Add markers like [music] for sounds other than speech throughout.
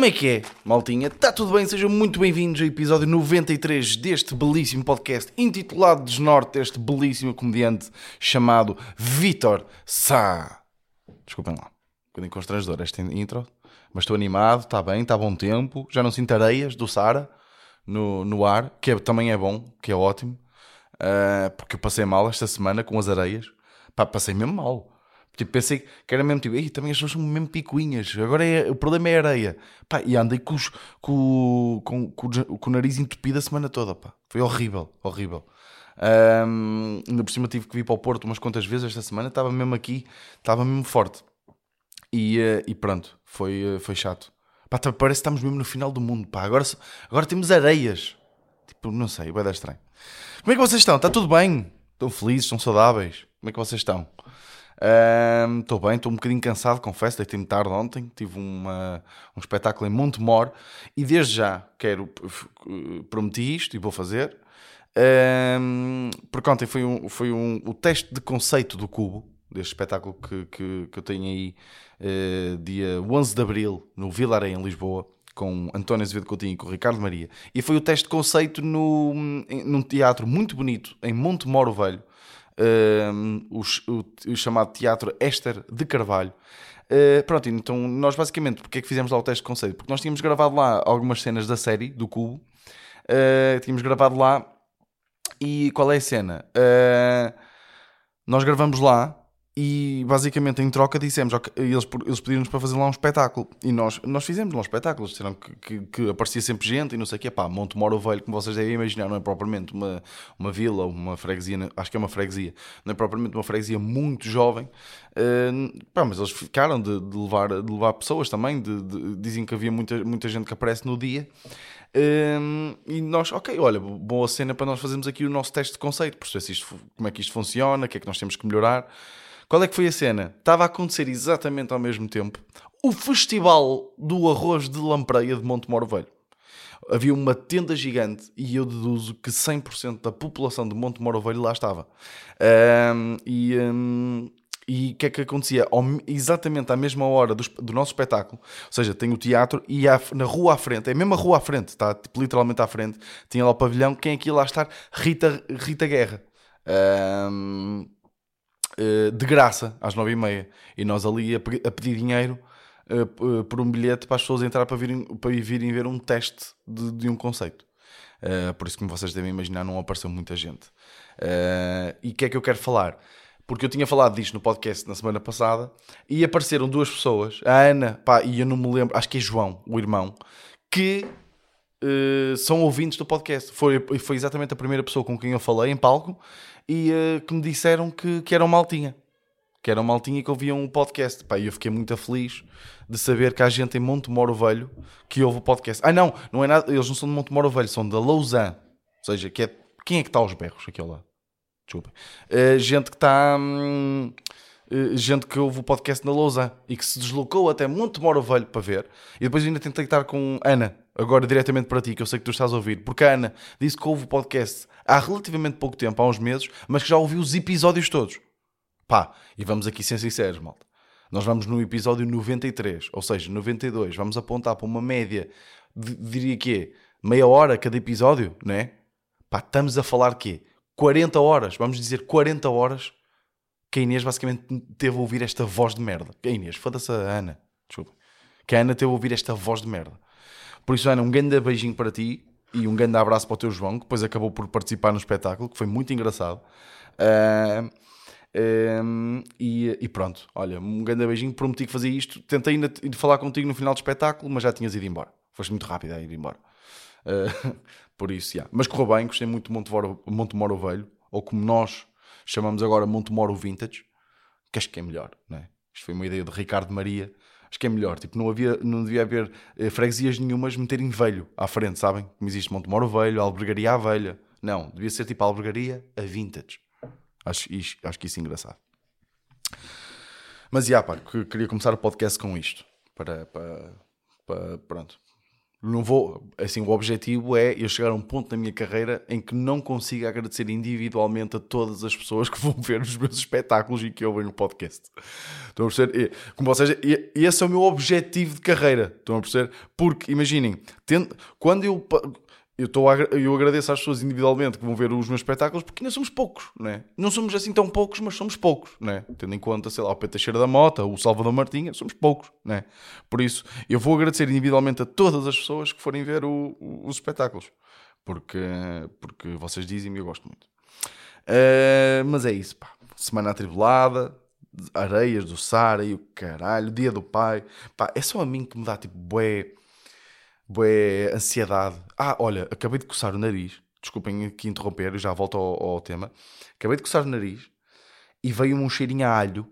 Como é que é, maltinha? Está tudo bem? Sejam muito bem-vindos ao episódio 93 deste belíssimo podcast intitulado Desnorte, este belíssimo comediante chamado Vitor Sá. Desculpem lá, bocadinho constrangedor esta intro, mas estou animado, está bem, está bom tempo, já não sinto areias do Sara no, no ar, que é- também é bom, que é ótimo, ah, porque eu passei mal esta semana com as areias, pá, passei mesmo mal. Tipo, pensei que era mesmo tipo, Ei, também as pessoas são mesmo picuinhas, agora é, o problema é a areia. Pá, e andei com, os- com, com, com, o- nariz entupido a semana toda, pá. Foi horrível, horrível. Ahm, ainda por cima tive que vir para o Porto umas quantas vezes esta semana, estava mesmo aqui, estava mesmo forte. E, eh, e pronto, foi, eh, foi chato. Pá, tá- parece que estamos mesmo no final do mundo, pá. Agora, agora temos areias. Tipo, não sei, vai dar estranho. Como é que vocês estão? Está tudo bem? Estão felizes? Estão saudáveis? Como é que vocês estão? Estou bem, estou um bocadinho cansado, confesso, deitei-me tarde ontem, tive uma, um espetáculo em Montemor e desde já quero, eh, prometi isto e vou fazer, Ahm, porque ontem foi, um, foi um, o teste de conceito do Cubo, deste espetáculo que, que, que eu tenho aí eh, dia 11 de Abril, no Vilaré, em Lisboa, com António Azevedo Coutinho e com Ricardo Maria. E foi o teste de conceito no, em- num teatro muito bonito, em Montemoro Velho, um, o, ch- o- o chamado Teatro Éster de Carvalho. Uh, pronto, então nós basicamente, porque é que fizemos lá o teste de conceito? Porque nós tínhamos gravado lá algumas cenas da série, do Cubo, Uh, tínhamos gravado lá, e qual é a cena? Uh, nós gravamos lá e basicamente em troca dissemos, ok, eles, eles pediram-nos para fazer lá um espetáculo. E nós, nós fizemos lá um espetáculo, disseram que, que, que aparecia sempre gente e não sei o que, pá, Monte Moro Velho, como vocês devem imaginar, não é propriamente uma, uma vila, uma freguesia, acho que é uma freguesia, não é propriamente uma freguesia muito jovem, uh, pá, mas eles ficaram de, de levar, de levar pessoas também, de, de- dizem que havia muita, muita gente que aparece no dia. Um, e nós, ok, olha, boa cena para nós fazermos aqui o nosso teste de conceito, perceber se isto, como é que isto funciona, o que é que nós temos que melhorar. Qual é que foi a cena? Estava a acontecer exatamente ao mesmo tempo o Festival do Arroz de Lampreia de Montemoro Velho. Havia uma tenda gigante e eu deduzo que 100% da população de Montemoro Velho lá estava. Um, e um, o que é que acontecia? Ao- exatamente à mesma hora do, do nosso espetáculo, ou seja, tem o teatro e na rua à frente, é a rua à frente, está tipo, literalmente à frente, tinha lá o pavilhão, quem é que lá estar? Rita, Rita Guerra. Um, de graça, às nove e meia. E nós ali a, pe- a pedir dinheiro eh, eh, por um bilhete para as pessoas entrar para virem, para virem ver um teste de, de um conceito. Eh, por isso, como vocês devem imaginar, não apareceu muita gente. Eh, e o que é que eu quero falar? Porque eu tinha falado disto no podcast na semana passada e apareceram duas pessoas, a Ana, pá, e eu não me lembro, acho que é João, o irmão, que eh, são ouvintes do podcast. Foi, foi exatamente a primeira pessoa com quem eu falei em palco e eh, que me disseram que, que eram maltinha. Que eram maltinha e que ouviam o podcast. Pá, e eu fiquei muito feliz de saber que há gente em Montemoro Velho que ouve o podcast. Ah, não, não é nada, eles não são de Montemoro Velho, são da Lausanne. Ou seja, que é, quem é que está aos berros aqui ao lado? Desculpem. Eh, gente que está. hum, gente que ouve o podcast na Lausanne e que se deslocou até Montemoro Velho para ver. E depois ainda tentei estar com Ana, agora diretamente para ti, que eu sei que tu estás a ouvir, porque a Ana disse que ouve o podcast há relativamente pouco tempo, há uns meses, mas que já ouviu os episódios todos. Pá, e vamos aqui ser sinceros, malta. Nós vamos no episódio 93, ou seja, 92. Vamos apontar para uma média, de, diria que é meia hora cada episódio, não é? Pá, estamos a falar quê? 40 horas, vamos dizer 40 horas que a Inês basicamente teve a ouvir esta voz de merda. A Inês, foda-se a Ana, desculpa. Que a Ana teve a ouvir esta voz de merda. Por isso, Ana, um grande beijinho para ti e um grande abraço para o teu João, que depois acabou por participar no espetáculo, que foi muito engraçado. Ah, ah, e, e pronto, olha, um grande beijinho. Prometi que fazia isto. Tentei ainda falar contigo no final do espetáculo, mas já tinhas ido embora. Foste muito rápido a ir embora. Ah, [laughs] por isso, já. Mas correu bem, gostei muito de Montemoro, Montemoro Velho, ou como nós chamamos agora Montemoro Vintage, que acho que é melhor, não é? Isto foi uma ideia de Ricardo Maria. Acho que é melhor, tipo, não, havia, não devia haver eh, freguesias nenhumas meterem velho à frente, sabem? Como existe Montemoro Velho, Albergaria à Velha. Não, devia ser tipo Albergaria a Vintage. Acho, isto- acho que isso é engraçado. Mas, já, pá, que- queria começar o podcast com isto. Para, para, para- pronto. Não vou, assim, o objetivo é eu chegar a um ponto na minha carreira em que não consiga agradecer individualmente a todas as pessoas que vão [laughs] ver os meus espetáculos e que ouvem o podcast. Estão a perceber? Como vocês, esse é o meu objetivo de carreira. Estão a perceber? Porque, imaginem, quando eu eu, a, eu agradeço às pessoas individualmente que vão ver os meus espetáculos porque ainda somos poucos, né? Não somos assim tão poucos, mas somos poucos, né? Tendo em conta, sei lá, o Pedro Teixeira da Mota, o Salvador Martinha, somos poucos, né? Por isso, eu vou agradecer individualmente a todas as pessoas que forem ver o, o, os espetáculos porque, porque vocês dizem e eu gosto muito. Uh, mas é isso, pá. Semana atribulada, areias do Sara e o caralho, dia do pai, pá, é só a mim que me dá tipo, bué bué ansiedade. Ah, olha, acabei de coçar o nariz. Desculpem aqui interromper, já volto ao, ao, tema. Acabei de coçar o nariz e veio-me um cheirinho a alho.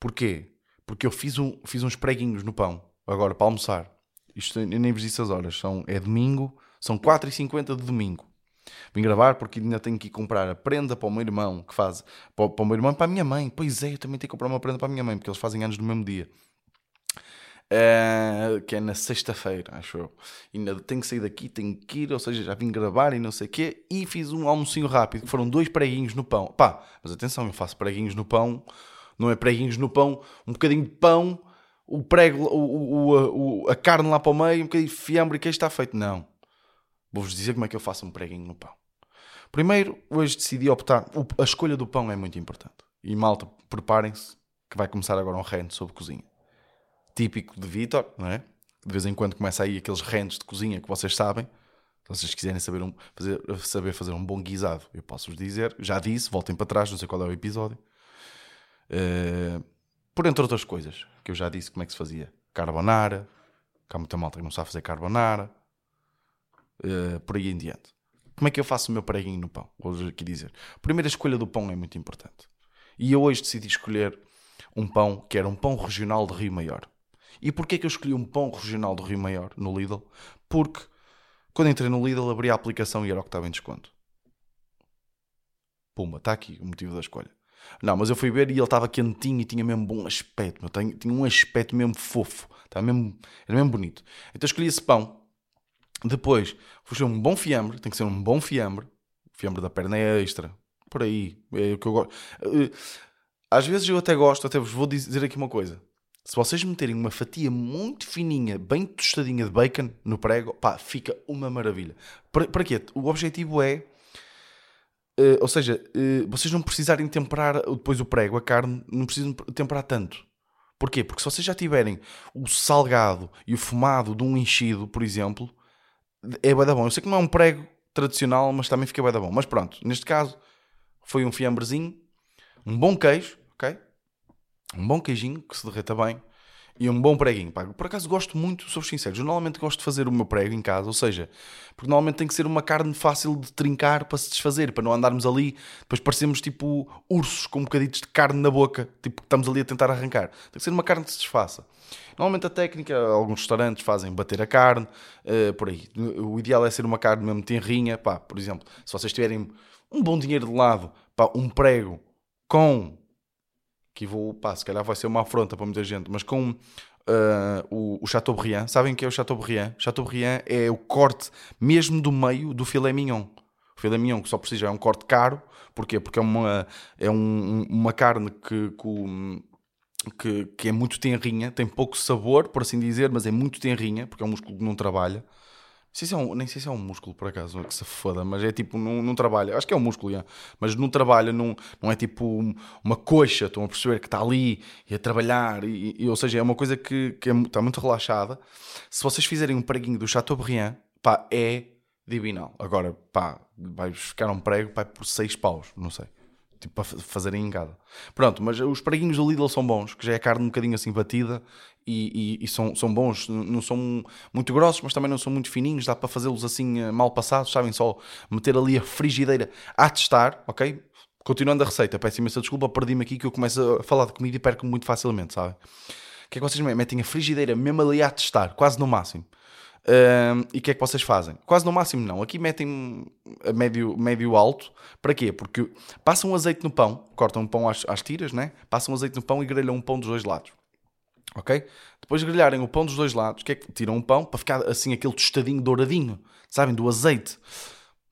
Porquê? Porque eu fiz, um, fiz uns preguinhos no pão, agora para almoçar. Isto eu nem vos disse as horas. São, é domingo, são 4h50 de domingo. Vim gravar porque ainda tenho que ir comprar a prenda para o meu irmão, que faz para, para o meu irmão para a minha mãe. Pois é, eu também tenho que comprar uma prenda para a minha mãe, porque eles fazem anos no mesmo dia. Uh, que é na sexta-feira, acho eu. Ainda tenho que sair daqui, tenho que ir, ou seja, já vim gravar e não sei o quê, e fiz um almocinho rápido, que foram dois preguinhos no pão. Pá, mas atenção, eu faço preguinhos no pão, não é preguinhos no pão, um bocadinho de pão, o prego, o, o, o, a carne lá para o meio, um bocadinho de fiambre e queijo está feito. Não. Vou-vos dizer como é que eu faço um preguinho no pão. Primeiro, hoje decidi optar, a escolha do pão é muito importante. E malta, preparem-se, que vai começar agora um reino sobre cozinha típico de Vitor, não é? De vez em quando começa aí aqueles rentos de cozinha que vocês sabem. Se vocês quiserem saber, um, fazer, saber fazer um bom guisado, eu posso-vos dizer. Já disse, voltem para trás, não sei qual é o episódio. Uh, por entre outras coisas, que eu já disse como é que se fazia. Carbonara, que há muita malta que não sabe fazer carbonara. Uh, por aí em diante. Como é que eu faço o meu preguinho no pão? Vou aqui dizer. A primeira escolha do pão é muito importante. E eu hoje decidi escolher um pão que era um pão regional de Rio Maior. E porquê que eu escolhi um pão regional do Rio Maior, no Lidl? Porque quando entrei no Lidl abri a aplicação e era o que estava em desconto. Pumba, está aqui o motivo da escolha. Não, mas eu fui ver e ele estava quentinho e tinha mesmo bom aspecto. Tinha, tinha um aspecto mesmo fofo. Estava mesmo, era mesmo bonito. Então escolhi esse pão. Depois, fui ser um bom fiambre. Tem que ser um bom fiambre. Fiambre da perna é extra. Por aí. É o que eu gosto. Eh, às vezes eu até gosto, até vos vou dizer aqui uma coisa. Se vocês meterem uma fatia muito fininha, bem tostadinha de bacon no prego, pá, fica uma maravilha. Para, para quê? O objetivo é. Uh, ou seja, uh, vocês não precisarem temperar depois o prego, a carne, não precisam temperar tanto. Porquê? Porque se vocês já tiverem o salgado e o fumado de um enchido, por exemplo, é bem da bom. Eu sei que não é um prego tradicional, mas também fica bem da bom. Mas pronto, neste caso, foi um fiambrezinho, um bom queijo, ok? Um bom queijinho que se derreta bem e um bom preguinho. Pá. Por acaso gosto muito, sou sincero, eu normalmente gosto de fazer o meu prego em casa, ou seja, porque normalmente tem que ser uma carne fácil de trincar para se desfazer, para não andarmos ali, depois parecemos tipo ursos com bocaditos de carne na boca, tipo que estamos ali a tentar arrancar. Tem que ser uma carne que se desfaça. Normalmente a técnica, alguns restaurantes fazem bater a carne, uh, por aí. O ideal é ser uma carne mesmo tenrinha, pá, por exemplo, se vocês tiverem um bom dinheiro de lado, pá, um prego com que vou, pá, se calhar vai ser uma afronta para muita gente, mas com uh, o, o Chateaubriand, sabem o que é o Chateaubriand? Chateaubriand é o corte mesmo do meio do filé mignon. O filé mignon que só precisa é um corte caro, porquê? Porque é uma, é um, uma carne que, que, que é muito tenrinha, tem pouco sabor, por assim dizer, mas é muito tenrinha, porque é um músculo que não trabalha sei se é um, nem sei se é um músculo por acaso, que se foda, mas é tipo, não, não trabalha. Acho que é um músculo, yeah. mas não trabalha, não, não é tipo uma coxa, estão a perceber que está ali e a trabalhar, e, e, ou seja, é uma coisa que, que é, está muito relaxada. Se vocês fizerem um preguinho do Chateaubriand, pá, é divinal. Agora, pá, vai ficar um prego pá, por 6 paus, não sei tipo, para fazerem em casa. Pronto, mas os preguinhos do Lidl são bons, que já é carne um bocadinho assim batida e, e, e, são, são bons, não são muito grossos, mas também não são muito fininhos, dá para fazê-los assim eh, mal passados, sabem? Só meter ali a frigideira a testar, ok? Continuando a receita, peço imensa desculpa, perdi-me aqui que eu começo a falar de comida e perco muito facilmente, sabem? O que é que vocês metem a frigideira mesmo ali a testar, quase no máximo. Uh, e o que é que vocês fazem? Quase no máximo não. Aqui metem a médio, médio alto. Para quê? Porque passam azeite no pão, cortam o pão às, às tiras, né? passam azeite no pão e grelham um pão dos dois lados. Ok? Depois de grelharem o pão dos dois lados, que é que tiram o pão para ficar assim aquele tostadinho douradinho, sabem? Do azeite.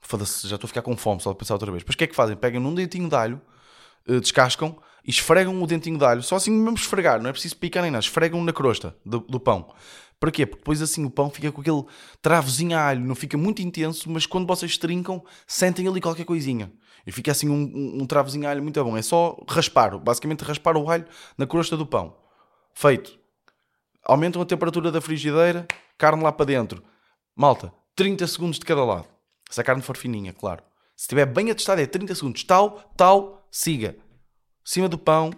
Foda-se, já estou a ficar com fome, só de pensar outra vez. Depois o que é que fazem? Pegam num dentinho de alho, eh, descascam e esfregam o dentinho de alho. Só assim mesmo esfregar, não é preciso picar nem nada. Esfregam na crosta do, do pão. Para quê? Porque depois assim o pão fica com aquele travozinho a alho, não fica muito intenso, mas quando vocês trincam, sentem ali qualquer coisinha. E fica assim um, um, um travozinho a alho muito bom. É só raspar, basicamente raspar o alho na crosta do pão. Feito. Aumentam a temperatura da frigideira, carne lá para dentro. Malta, 30 segundos de cada lado. Se a carne for fininha, claro. Se estiver bem atestado, é 30 segundos. Tal, tal, siga. Cima do pão,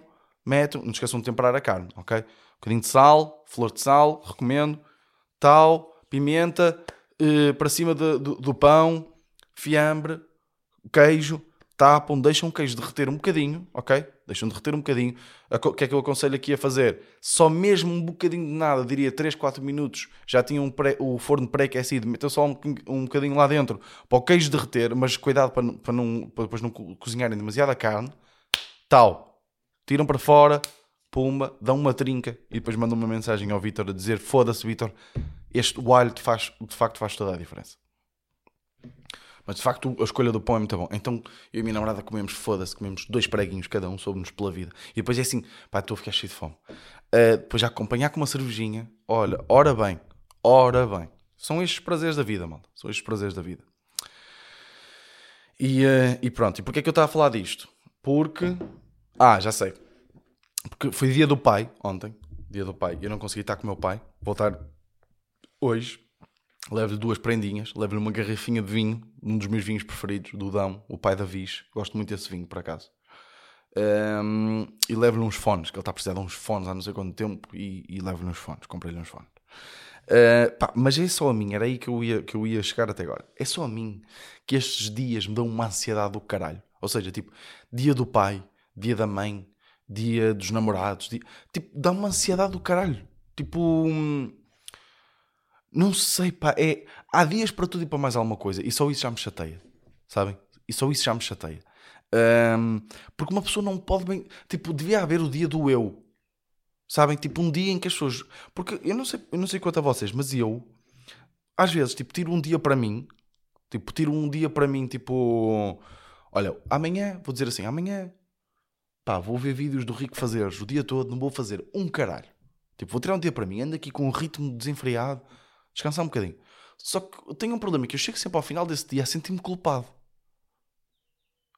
mete. Não esqueçam de temperar a carne, ok? Um bocadinho de sal, flor de sal, recomendo. Tal, pimenta, eh, para cima de, do, do pão, fiambre, queijo. Tapam, deixam o queijo derreter um bocadinho, ok? Deixam derreter um bocadinho. O que é que eu aconselho aqui a fazer? Só mesmo um bocadinho de nada, diria 3, 4 minutos, já tinham um o forno pré-aquecido, metam só um, um bocadinho lá dentro para o queijo derreter, mas cuidado para, não- para, não, para depois não co- cozinharem demasiada carne. Tal. Tiram para fora, pumba, dão uma trinca e depois mandam uma mensagem ao Vitor a dizer: Foda-se, Vitor, este o alho de, faz, de facto faz toda a diferença. Mas de facto a escolha do pão é muito bom. Então eu e a minha namorada comemos, foda-se, comemos dois preguinhos cada um, soube-nos pela vida. E depois é assim, pá, estou a ficar cheio de fome. Uh, depois já acompanhar com uma cervejinha, olha, ora bem, ora bem. São estes prazeres da vida, malta. São estes prazeres da vida. E, uh, e pronto, e porquê é que eu estava a falar disto? Porque. Ah, já sei. Porque foi dia do pai, ontem. Dia do pai. Eu não consegui estar com o meu pai. Voltar hoje. Levo-lhe duas prendinhas. Levo-lhe uma garrafinha de vinho. Um dos meus vinhos preferidos, do Dão, o pai da Viz. Gosto muito desse vinho, por acaso. Um, e levo-lhe uns fones, que ele está a de uns fones há não sei quanto tempo. E, e levo-lhe uns fones. Comprei-lhe uns fones. Uh, pá, mas é só a mim, era aí que eu, ia, que eu ia chegar até agora. É só a mim que estes dias me dão uma ansiedade do caralho. Ou seja, tipo, dia do pai, dia da mãe, dia dos namorados, dia... tipo, dá uma ansiedade do caralho. Tipo, hum, não sei, pá, é... há dias para tudo e para mais alguma coisa, e só isso já me chateia, sabem? E só isso já me chateia. Um, porque uma pessoa não pode bem, tipo, devia haver o dia do eu, sabem? Tipo, um dia em que as pessoas, porque eu não sei, eu não sei quanto a vocês, mas eu, às vezes, tipo, tiro um dia para mim, tipo, tiro um dia para mim, tipo, olha, amanhã, vou dizer assim, amanhã pá, vou ver vídeos do Rico Fazeres o dia todo, não vou fazer um caralho. Tipo, vou tirar um dia para mim, ando aqui com um ritmo desenfreado, descansar um bocadinho. Só que eu tenho um problema, que eu chego sempre ao final desse dia a sentir-me culpado.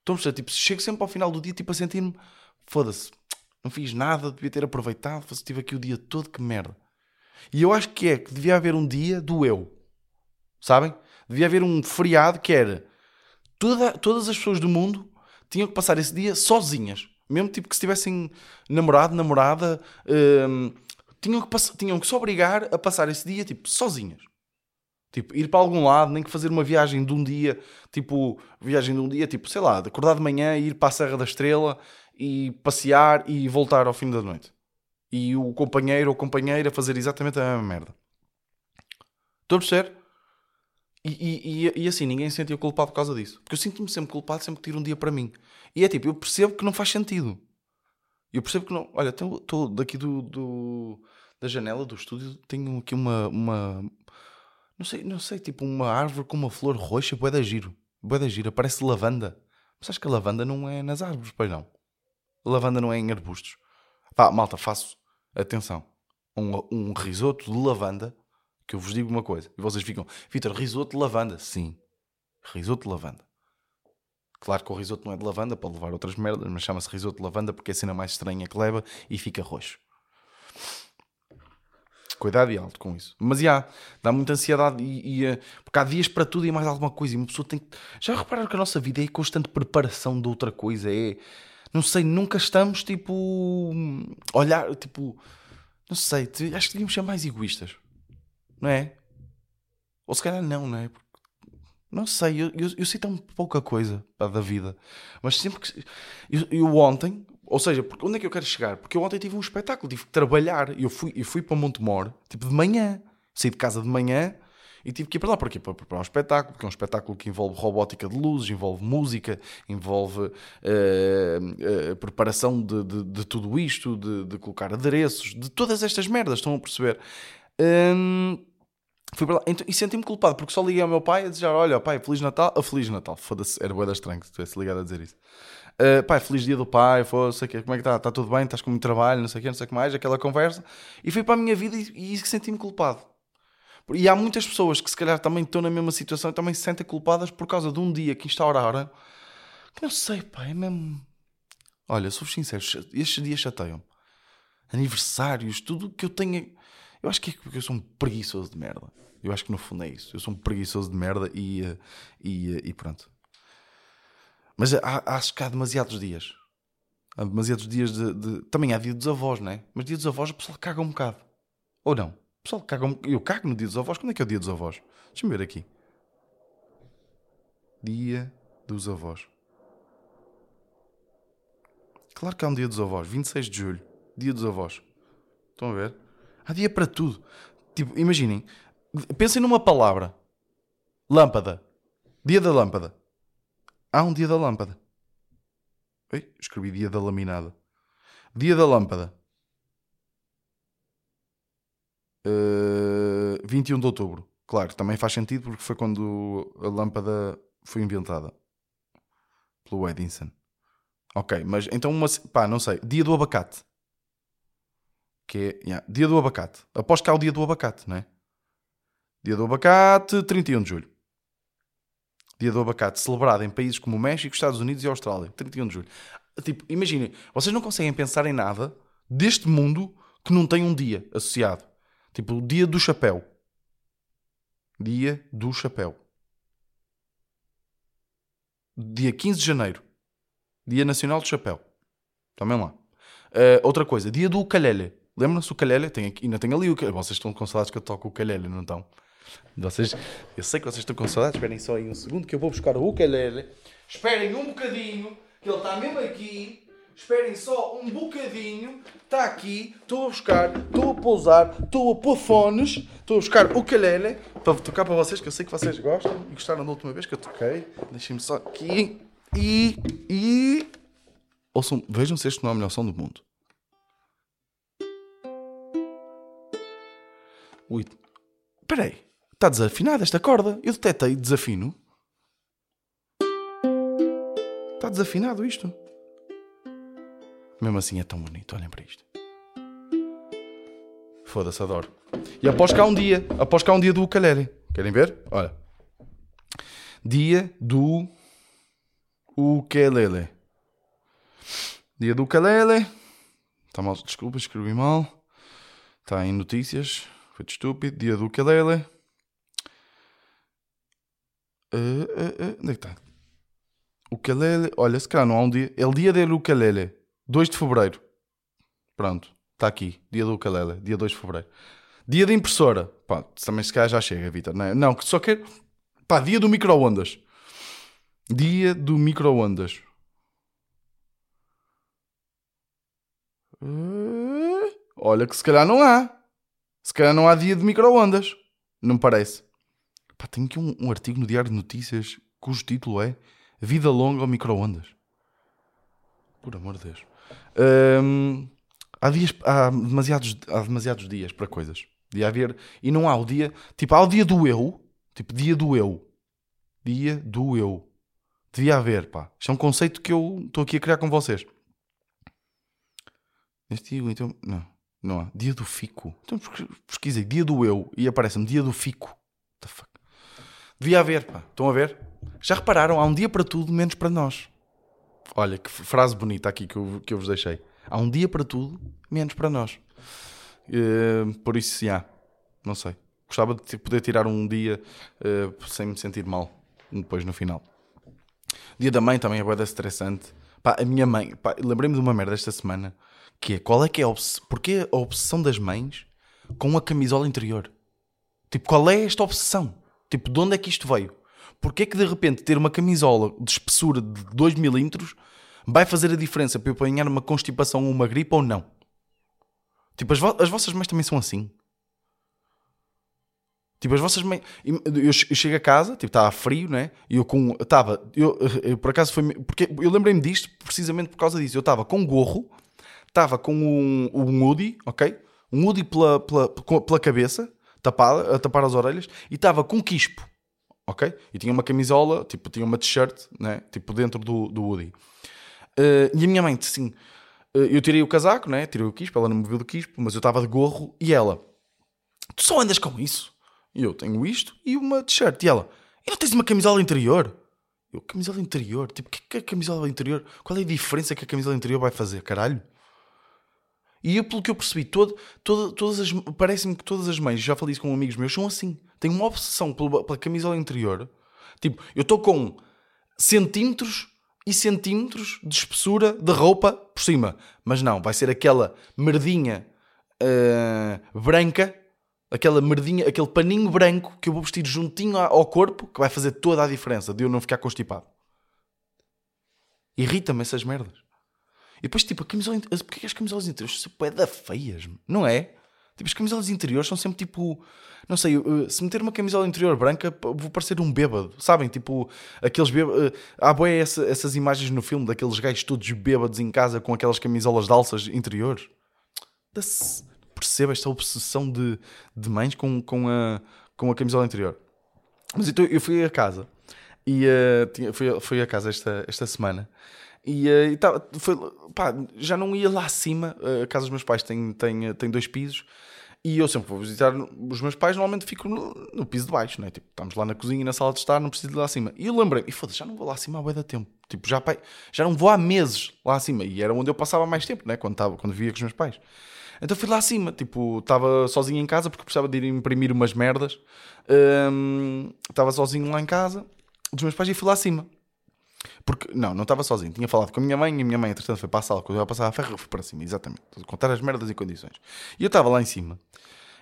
Perceber? Tipo, chego sempre ao final do dia, tipo, a sentir-me, foda-se, não fiz nada, devia ter aproveitado, estive aqui o dia todo, que merda. E eu acho que é que devia haver um dia do eu. Sabem? Devia haver um feriado que era toda, todas as pessoas do mundo tinham que passar esse dia sozinhas. Mesmo tipo que se tivessem namorado, namorada, hum, tinham, que tinham que se obrigar a passar esse dia tipo sozinhas. Tipo, ir para algum lado, nem que fazer uma viagem de um dia, tipo, viagem de um dia, tipo, sei lá, de acordar de manhã e ir para a Serra da Estrela e passear e voltar ao fim da noite. E o companheiro ou companheira fazer exatamente a mesma merda. Estou a perceber? E, e, e, assim, ninguém se sentiu culpado por causa disso. Porque eu sinto-me sempre culpado sempre que tiro um dia para mim. E é tipo, eu percebo que não faz sentido. Eu percebo que não. Olha, estou daqui do, do- da janela do estúdio, tenho aqui uma. uma não, sei, não sei, tipo uma árvore com uma flor roxa, bué da giro. Bué da giro, parece lavanda. Mas acho que a lavanda não é nas árvores, pois não. A lavanda não é em arbustos. Pá, malta, faço. Atenção. Um, um risoto de lavanda que eu vos digo uma coisa, e vocês ficam, Vitor, risoto de lavanda. Sim, risoto de lavanda. Claro que o risoto não é de lavanda, pode levar outras merdas, mas chama-se risoto de lavanda porque é a cena mais estranha que leva e fica roxo. Cuidado e alto com isso. Mas já, dá muita ansiedade e, e, eh, porque há dias para tudo e mais alguma coisa. E uma pessoa tem que. Já repararam que a nossa vida é constante preparação de outra coisa? É. Não sei, nunca estamos tipo. Olhar, tipo. Não sei, acho que devíamos ser mais egoístas não é? Ou se calhar não, não é? Porque- Não sei, eu, eu, eu sei tão pouca coisa pá, da vida, mas sempre que. Eu, eu ontem, ou seja, porque, onde é que eu quero chegar? Porque eu ontem tive um espetáculo, tive que trabalhar. Eu fui, eu fui para Montemor, tipo de manhã, saí de casa de manhã E tive que ir para lá, porquê? Para preparar um espetáculo, porque é um espetáculo que envolve robótica de luzes, envolve música, envolve eh, eh, preparação de, de- de tudo isto, de, de colocar adereços, de todas estas merdas, estão a perceber? Hum, fui para lá Então- e senti-me culpado, porque só liguei ao meu pai a dizer: Olha, pai, Feliz Natal. Ah, Feliz Natal, foda-se, era boeda estranho se tivesse ligado a dizer isso. Uh, pai, feliz dia do pai, foda-se, sei o quê, como é que está? Está tudo bem? Estás com muito trabalho, não sei o quê, não sei o que mais, aquela conversa. E fui para a minha vida e, e senti-me culpado. E há muitas pessoas que se calhar também estão na mesma situação e também se sentem culpadas por causa de um dia que instauraram. Que não sei, pá, é mesmo. Olha, sou sincero, estes dias chateiam-me. Aniversários, tudo que eu tenho. Eu acho que é porque eu sou um preguiçoso de merda. Eu acho que no fundo é isso. Eu sou um preguiçoso de merda e, eh, e, eh, e pronto. Mas há, acho que há demasiados dias. Há demasiados dias de, de- Também há dia dos avós, não é? Mas dia dos avós o pessoal caga um bocado. Ou não? O pessoal caga um... Eu cago no dia dos avós. Quando é que é o dia dos avós? Deixa-me ver aqui. Dia dos avós. Claro que há um dia dos avós. 26 de julho. Dia dos avós. Estão a ver? Dia para tudo. Tipo, imaginem. Pensem numa palavra. Lâmpada. Dia da lâmpada. Há um dia da lâmpada. Oi, escrevi dia da laminada. Dia da lâmpada. Uh, 21 de outubro. Claro, também faz sentido porque foi quando a lâmpada foi inventada pelo Edison. Ok, mas então uma. pá, não sei. Dia do abacate. Que é. yeah, dia do abacate. Aposto que há o dia do abacate, não é? Dia do abacate, 31 de julho. Dia do abacate, celebrado em países como México, Estados Unidos e Austrália. 31 de julho. Tipo, imaginem, vocês não conseguem pensar em nada deste mundo que não tem um dia associado. Tipo, o dia do chapéu. Dia do chapéu. Dia 15 de janeiro. Dia Nacional do Chapéu. Também lá. Uh, outra coisa, dia do ukulele. Lembram-se do ukulele? Tem aqui, ainda tem ali o ukulele. Vocês estão com saudades que eu toco o ukulele, não estão? Vocês, eu sei que vocês estão com saudades. Esperem só aí um segundo que eu vou buscar o ukulele. Esperem um bocadinho, que ele está mesmo aqui. Esperem só um bocadinho. Está aqui. Estou a buscar, estou a pousar, estou a pôr fones. Estou a buscar o ukulele para tocar para vocês, que eu sei que vocês gostam e gostaram da última vez que eu toquei. Deixem-me só aqui. E. E. Ouçam, vejam se este não é o melhor som do mundo. Ui. Espera aí. Está desafinada esta corda. Eu detetei desafino. Está desafinado isto. Mesmo assim é tão bonito. Olhem para isto. Foda-se, adoro. E após cá um dia. Após cá um dia do ukulele. Querem ver? Olha. Dia do ukulele. Dia do ukulele. Está mal. Desculpa, escrevi mal. Está em notícias. Foi estúpido. Dia do ukulele. Uh, uh, uh, onde é que está? Ukulele. Olha, se calhar não há um dia. É o dia do ukulele. 2 de fevereiro. Pronto. Está aqui. Dia do ukulele. Dia 2 de fevereiro. Dia da impressora. Pá, também se calhar já chega, Vitor. Não, é? não, só quero. Pá, dia do micro-ondas. Dia do micro-ondas. Olha que se calhar não há. Se calhar não há dia de micro-ondas. Não me parece. Pá, tenho aqui um, um artigo no Diário de Notícias cujo título é Vida longa ao micro-ondas. Por amor de Deus. Hum, há, dias, há, demasiados, há demasiados dias para coisas. Devia haver. E não há o dia. Tipo, há o dia do eu. Tipo, dia do eu. Dia do eu. Devia haver, pá. Isto é um conceito que eu estou aqui a criar com vocês. Neste dia, então. Não. Não há. Dia do fico. Então pesquisei dia do eu e aparece-me dia do fico. What the fuck? Devia haver, pá. Estão a ver? Já repararam? Há um dia para tudo, menos para nós. Olha, que frase bonita aqui que eu, que eu vos deixei. Há um dia para tudo, menos para nós. Uh, por isso, já. Não sei. Gostava de poder tirar um dia uh, sem me sentir mal. Depois, no final. Dia da mãe também é boeda estressante. Pá, a minha mãe... Pá, lembrei-me de uma merda esta semana. Que é, qual é que é a obsessão... Porquê a obsessão das mães com a camisola interior? Tipo, qual é esta obsessão? Tipo, de onde é que isto veio? Porquê que de repente ter uma camisola de espessura de 2 milímetros vai fazer a diferença para eu apanhar uma constipação ou uma gripe ou não? Tipo, as, vo as vossas mães também são assim? Tipo, as vossas mães. Eu, chego a casa, tipo, estava frio, né? E eu com. Estava. Eu, eu, por acaso foi. Porque eu lembrei-me disto precisamente por causa disso. Eu estava com gorro, estava com um, um ok? Um hoodie pela, pela, pela cabeça, tapada, a tapar as orelhas, e estava com quispo, ok? E tinha uma camisola, tipo, tinha uma t-shirt, né? Tipo, dentro do, do hoodie. Uh, e a minha mãe, assim. Uh, eu tirei o casaco, né? Tirei o quispo, ela não me viu do quispo, mas eu estava de gorro, e ela. Tu só andas com isso? E eu tenho isto e uma t-shirt. E ela, e não tens uma camisola interior? Eu, camisola interior? Tipo, o que é a camisola interior? Qual é a diferença que a camisola interior vai fazer, caralho? E eu, pelo que eu percebi, todo, todo, todas as, parece-me que todas as mães, já falei isso com amigos meus, são assim. Têm uma obsessão pela, pela camisola interior. Tipo, eu estou com centímetros e centímetros de espessura de roupa por cima. Mas não, vai ser aquela merdinha uh, branca aquela merdinha, aquele paninho branco que eu vou vestir juntinho ao corpo que vai fazer toda a diferença de eu não ficar constipado. Irrita-me essas merdas. Depois, tipo, a camisola. Porquê as camisolas interiores são da feias? Não é? Tipo, as camisolas interiores são sempre tipo. Não sei, se meter uma camisola interior branca, vou parecer um bêbado. Sabem? Tipo, aqueles bêbados. Há boé essa, essas imagens no filme daqueles gajos todos bêbados em casa com aquelas camisolas de alças interiores. Da-se percebo esta obsessão de, de mães com, com, a, com a camisola interior. Mas então eu fui a casa e uh, tinha, fui, fui a casa esta, esta semana e, uh, e tava, foi, pá, já não ia lá acima. Uh, a casa dos meus pais tem, tem, tem dois pisos e eu sempre vou visitar os meus pais. Normalmente fico no, no piso de baixo, né? tipo, estamos lá na cozinha e na sala de estar, não preciso ir lá acima. E eu lembrei, e foda-se, já não vou lá acima há bué da tempo. Tipo, já, pai, já não vou há meses lá acima e era onde eu passava mais tempo, né? quando, tava, quando vivia com os meus pais. Então fui lá acima, tipo, estava sozinho em casa porque precisava de ir imprimir umas merdas. Estava um, sozinho lá em casa, dos meus pais, e fui lá acima. Porque, não, não estava sozinho. Tinha falado com a minha mãe e a minha mãe, entretanto, foi para a sala. Quando eu ia passar a ferro, fui para cima, exatamente. Contar as merdas e condições. E eu estava lá em cima.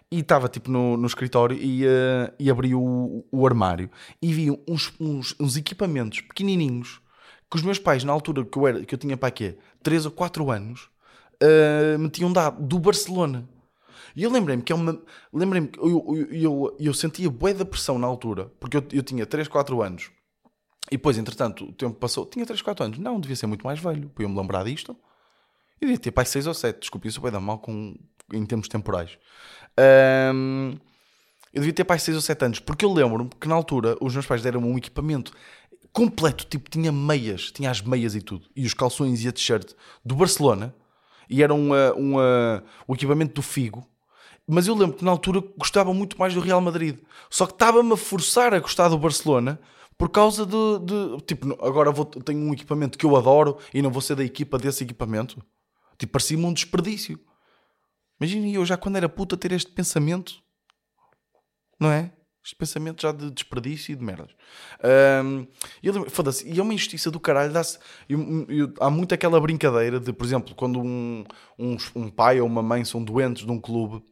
E estava, tipo, no, no escritório e, uh, e abri o, o armário. E vi uns, uns, uns, equipamentos pequenininhos que os meus pais, na altura que eu, era, que eu tinha para quê? 3 ou 4 anos, uh, me tinham dado do Barcelona. E eu lembrei-me que é uma. Lembrei-me que eu, eu, eu, eu sentia bué da pressão na altura, porque eu, eu tinha 3, 4 anos. E depois, entretanto, o tempo passou. Tinha 3, 4 anos. Não, devia ser muito mais velho. Para eu me lembrar disto. Eu devia ter pai 6 ou 7. Desculpe, isso vai dar mal com, em termos temporais. Um, eu devia ter pai 6 ou 7 anos. Porque eu lembro-me que na altura os meus pais deram um equipamento completo. Tipo, tinha meias. Tinha as meias e tudo. E os calções e a t-shirt do Barcelona e era uma, uma, o equipamento do Figo. Mas eu lembro que na altura gostava muito mais do Real Madrid. Só que estava-me a forçar a gostar do Barcelona por causa de. de tipo, agora vou, tenho um equipamento que eu adoro e não vou ser da equipa desse equipamento. Tipo, parecia-me um desperdício. Imagina eu já quando era puta ter este pensamento, não é? Este pensamento já de desperdício e de merdas. Um, Foda-se, e é uma injustiça do caralho. Eu, eu, há muito aquela brincadeira de, por exemplo, quando um, um, um pai ou uma mãe são doentes de um clube,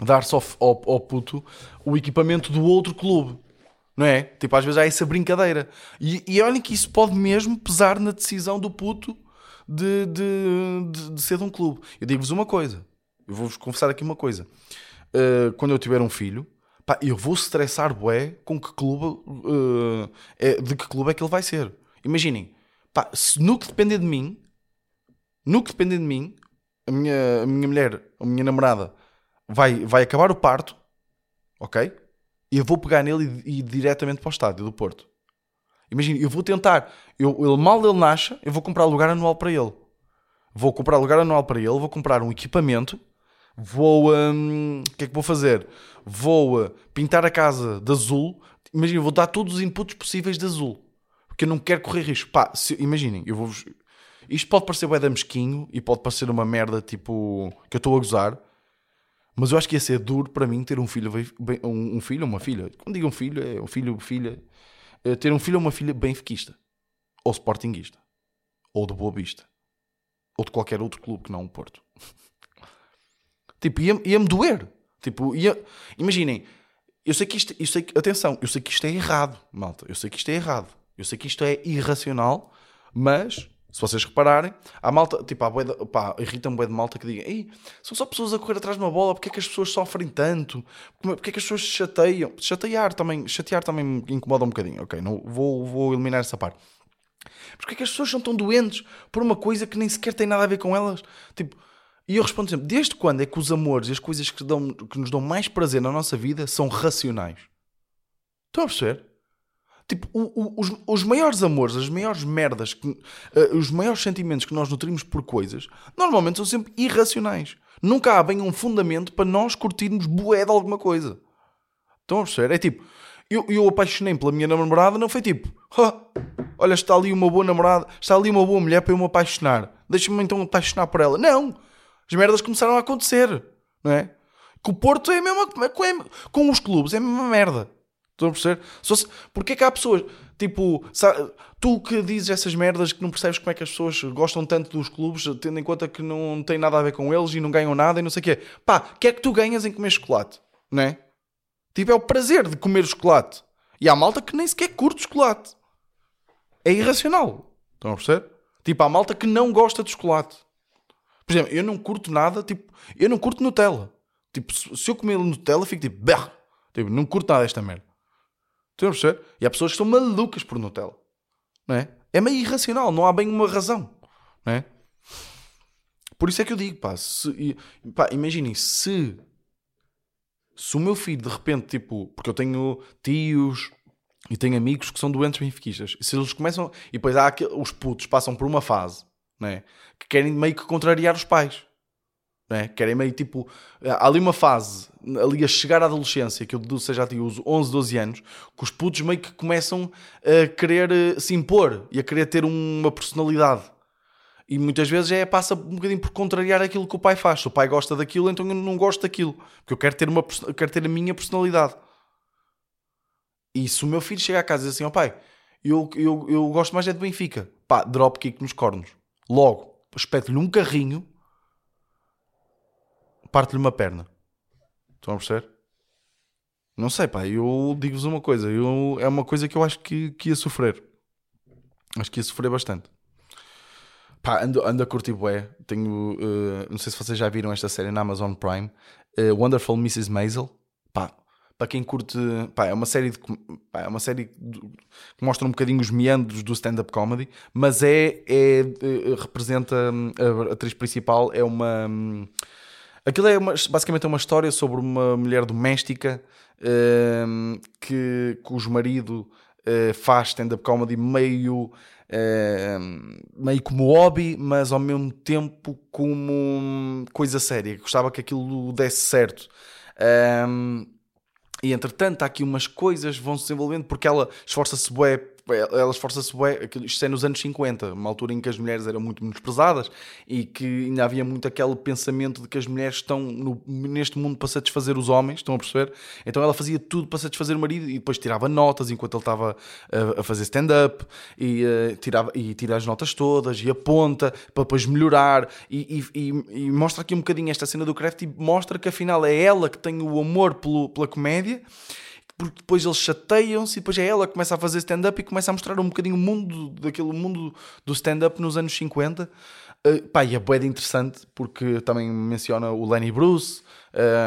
dar-se ao, ao, ao, puto o equipamento do outro clube. Não é? Tipo, às vezes há essa brincadeira. E, e olhem que isso pode mesmo pesar na decisão do puto de, de, de, de ser de um clube. Eu digo-vos uma coisa. Eu vou-vos confessar aqui uma coisa. Uh, quando eu tiver um filho pá, eu vou estressar bué com que clube, uh, é, de que clube é que ele vai ser. Imaginem, pá, se no que depender de mim, no que depender de mim, a minha, a minha mulher, a minha namorada, vai, vai acabar o parto, ok? Eu vou pegar nele e, ir diretamente para o estádio do Porto. Imagina, eu vou tentar, eu, ele, mal ele nasce, eu vou comprar lugar anual para ele. Vou comprar lugar anual para ele, vou comprar um equipamento vou. Hum, o que é que vou fazer? Vou uh, pintar a casa de azul. Imagina, vou dar todos os inputs possíveis de azul. Porque eu não quero correr risco. Pá, se, imaginem, eu vou. Isto pode parecer bué mesquinho e pode parecer uma merda tipo. que eu estou a gozar. Mas eu acho que ia ser duro para mim ter um filho, bem, um, filho ou uma filha. Quando digo um filho, é um filho, filha. É ter um filho ou uma filha benfiquista. Ou sportinguista. Ou de Boa Vista. Ou de qualquer outro clube que não o Porto. [laughs] Tipo, ia-me ia doer. Tipo, ia... imaginem, eu sei que isto, eu sei que, atenção, eu sei que isto é errado, malta. Eu sei que isto é errado. Eu sei que isto é irracional, mas Se vocês repararem, há malta, tipo, bué de- pá, irrita-me bué de malta que diga Ei, são só pessoas a correr atrás de uma bola, porque é que as pessoas sofrem tanto? É- Porque é que as pessoas se chateiam? Chatear também, chatear também me incomoda um bocadinho, ok? Não, vou, vou eliminar essa parte. Porque é que as pessoas são tão doentes por uma coisa que nem sequer tem nada a ver com elas? Tipo, e eu respondo sempre: desde quando é que os amores e as coisas que, dão, que nos dão mais prazer na nossa vida são racionais? Estão a perceber? Tipo, o- o- os, os maiores amores, as maiores merdas, que- eh, os maiores sentimentos que nós nutrimos por coisas, normalmente são sempre irracionais. Nunca há bem um fundamento para nós curtirmos bué de alguma coisa. Estão a perceber? É tipo, eu, eu apaixonei pela minha namorada, não foi tipo, "Ah, olha, está ali uma boa namorada, está ali uma boa mulher para eu me apaixonar. Deixa-me então apaixonar por ela. Não! As merdas começaram a acontecer, não é? Com o Porto é a mesma com, é- com os clubes, é a mesma merda. Estão a perceber? Se, porque é que há pessoas, tipo, sa- tu que dizes essas merdas que não percebes como é que as pessoas gostam tanto dos clubes, tendo em conta que não tem nada a ver com eles e não ganham nada e não sei o quê. Pá, o que é que tu ganhas em comer chocolate? Não é? Tipo, é o prazer de comer chocolate. E há malta que nem sequer curte chocolate. É irracional. Estão a perceber? Tipo, há malta que não gosta de chocolate. Por exemplo, eu não curto nada, tipo, eu não curto Nutella. Tipo, se eu comer Nutella, fico tipo, "Bah!" tipo, não curto nada desta merda. Estão a perceber? E há pessoas que são malucas por Nutella. Não é? É meio irracional, não há bem uma razão. Não é? Por isso é que eu digo, pá, se, pá imaginem, se se o meu filho de repente, tipo, porque eu tenho tios e tenho amigos que são doentes benfiquistas, se eles começam, e depois há aquele, os putos passam por uma fase, né, que querem meio que contrariar os pais, né, querem meio tipo, há ali uma fase, ali a chegar à adolescência, que eu deduzo seja até os 11, 12 anos, que os putos meio que começam a querer eh, se impor e a querer ter uma personalidade. E muitas vezes é, passa um bocadinho por contrariar aquilo que o pai faz. Se o pai gosta daquilo, então eu não gosto daquilo. Porque eu quero ter, uma, quero ter a minha personalidade. E se o meu filho chega a casa e diz assim, ó pai, eu, eu, eu gosto mais é de Benfica. Pá, drop kick nos cornos. Logo, espeto-lhe um carrinho, parte-lhe uma perna. Estão a perceber? Não sei, pá, eu digo-vos uma coisa. Eu, é uma coisa que eu acho que, que ia sofrer. Acho que ia sofrer bastante. Pá, ando, ando a curtir bué. Tenho, eh, não sei se vocês já viram esta série na Amazon Prime. eh, Wonderful Mrs. Maisel. Pá, para quem curte... Pá, é uma série, de, pá, é uma série que mostra um bocadinho os meandros do stand-up comedy, mas é, é, eh, representa... hum, A atriz principal é uma... Aquilo é uma- basicamente é uma história sobre uma mulher doméstica hum, que, cujo marido eh, faz stand-up comedy meio, hum, meio como hobby, mas ao mesmo tempo como hum, coisa séria. Gostava que aquilo desse certo. Hum, e entretanto, há aqui umas coisas vão se desenvolvendo porque ela esforça-se ela esforça-se aquilo- isto é nos anos 50, uma altura em que as mulheres eram muito menosprezadas e que ainda havia muito aquele pensamento de que as mulheres estão no- neste mundo para satisfazer os homens, estão a perceber? Então ela fazia tudo para satisfazer o marido e depois tirava notas enquanto ele estava a, a fazer stand-up e, eh, tirava, e tira as notas todas e aponta para depois melhorar e, e- e- e mostra aqui um bocadinho esta cena do craft e mostra que afinal é ela que tem o amor pelo- pela comédia porque depois eles chateiam-se e depois é ela que começa a fazer stand-up e começa a mostrar um bocadinho o mundo daquele mundo do stand-up nos anos 50 Uh, pá, e é bué de interessante porque também menciona o Lenny Bruce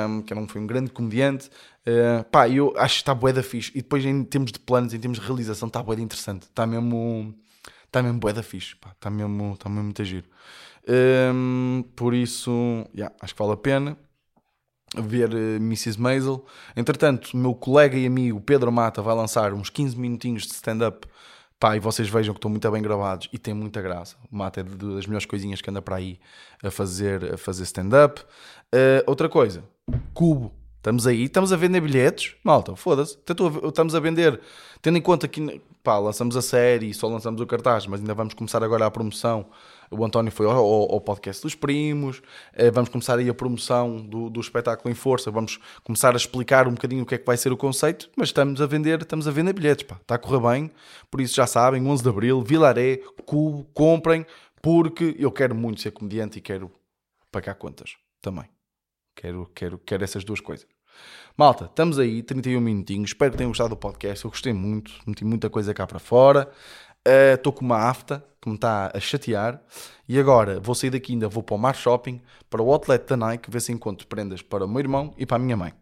um, que não foi um grande comediante. Uh, pá, eu acho que está bué da fixe. E depois em termos de planos, em termos de realização está de interessante, está mesmo está mesmo bué da fixe, pá, está mesmo, está mesmo muito a giro. Um, por isso, yeah, acho que vale a pena ver eh, Mrs. Maisel. Entretanto, o meu colega e amigo Pedro Mata vai lançar uns 15 minutinhos de stand-up. Pá, e vocês vejam que estão muito bem gravados e tem muita graça. O Mata é das melhores coisinhas que anda para aí a fazer, a fazer stand-up. Eh, outra coisa, Cubo. Estamos aí, estamos a vender bilhetes. Malta, foda-se. Estamos a vender, tendo em conta que pá, lançamos a série só lançamos o cartaz, mas ainda vamos começar agora a promoção. O António foi ao, ao- ao podcast dos primos. eh, Vamos começar aí a promoção do, do espetáculo em força. Vamos começar a explicar um bocadinho o que é que vai ser o conceito. Mas estamos a vender, estamos a vender bilhetes. Pá. Está a correr bem. Por isso já sabem, 11 de Abril, Vilaré, Cubo, comprem. Porque eu quero muito ser comediante e quero pagar contas também. Quero, quero, quero essas duas coisas. Malta, estamos aí, 31 minutinhos. Espero que tenham gostado do podcast. Eu gostei muito, meti muita coisa cá para fora. Estou uh, com uma afta que me está a chatear. E agora vou sair daqui ainda, vou para o Mar Shopping, para o outlet da Nike, ver se encontro prendas para o meu irmão e para a minha mãe.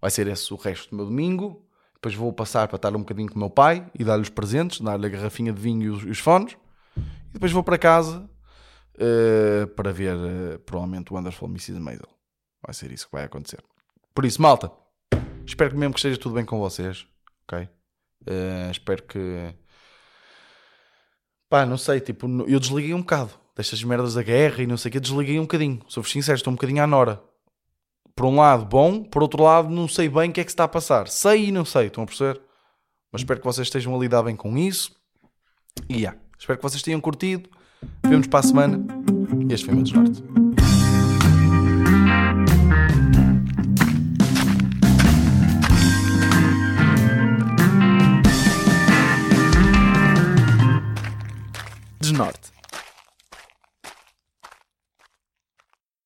Vai ser esse o resto do meu domingo. Depois vou passar para estar um bocadinho com o meu pai e dar-lhe os presentes, dar-lhe a garrafinha de vinho e os, os fones. E depois vou para casa uh, para ver uh, provavelmente o Wonderful Mrs. Maisel. Vai ser isso que vai acontecer. Por isso, malta, espero que mesmo que esteja tudo bem com vocês. Ok? Uh, espero que. Pá, não sei, tipo, eu desliguei um bocado destas merdas da guerra e não sei o que, desliguei um bocadinho. Sou-vos sincero, estou um bocadinho à nora. Por um lado, bom, por outro lado, não sei bem o que é que se está a passar. Sei e não sei, estão a perceber? Mas espero que vocês estejam a lidar bem com isso. E yeah, espero que vocês tenham curtido. Vemos para a semana. Este foi o meu desnorte. Snart.